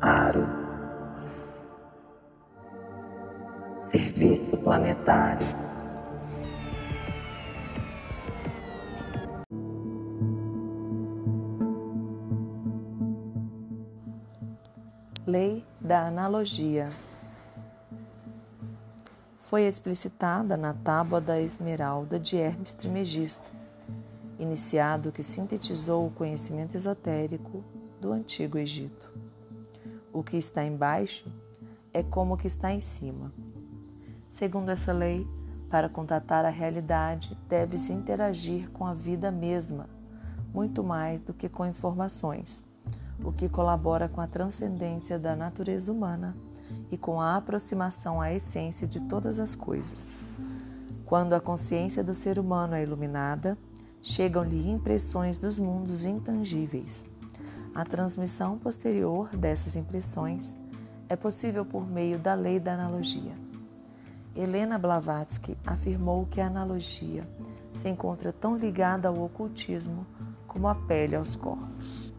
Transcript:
Aro. Serviço planetário. Lei da Analogia foi explicitada na Tábua da Esmeralda de Hermes Trimegisto, iniciado que sintetizou o conhecimento esotérico do Antigo Egito. O que está embaixo é como o que está em cima. Segundo essa lei, para contatar a realidade, deve-se interagir com a vida mesma, muito mais do que com informações o que colabora com a transcendência da natureza humana e com a aproximação à essência de todas as coisas. Quando a consciência do ser humano é iluminada, chegam-lhe impressões dos mundos intangíveis. A transmissão posterior dessas impressões é possível por meio da lei da analogia. Helena Blavatsky afirmou que a analogia se encontra tão ligada ao ocultismo como a pele aos corpos.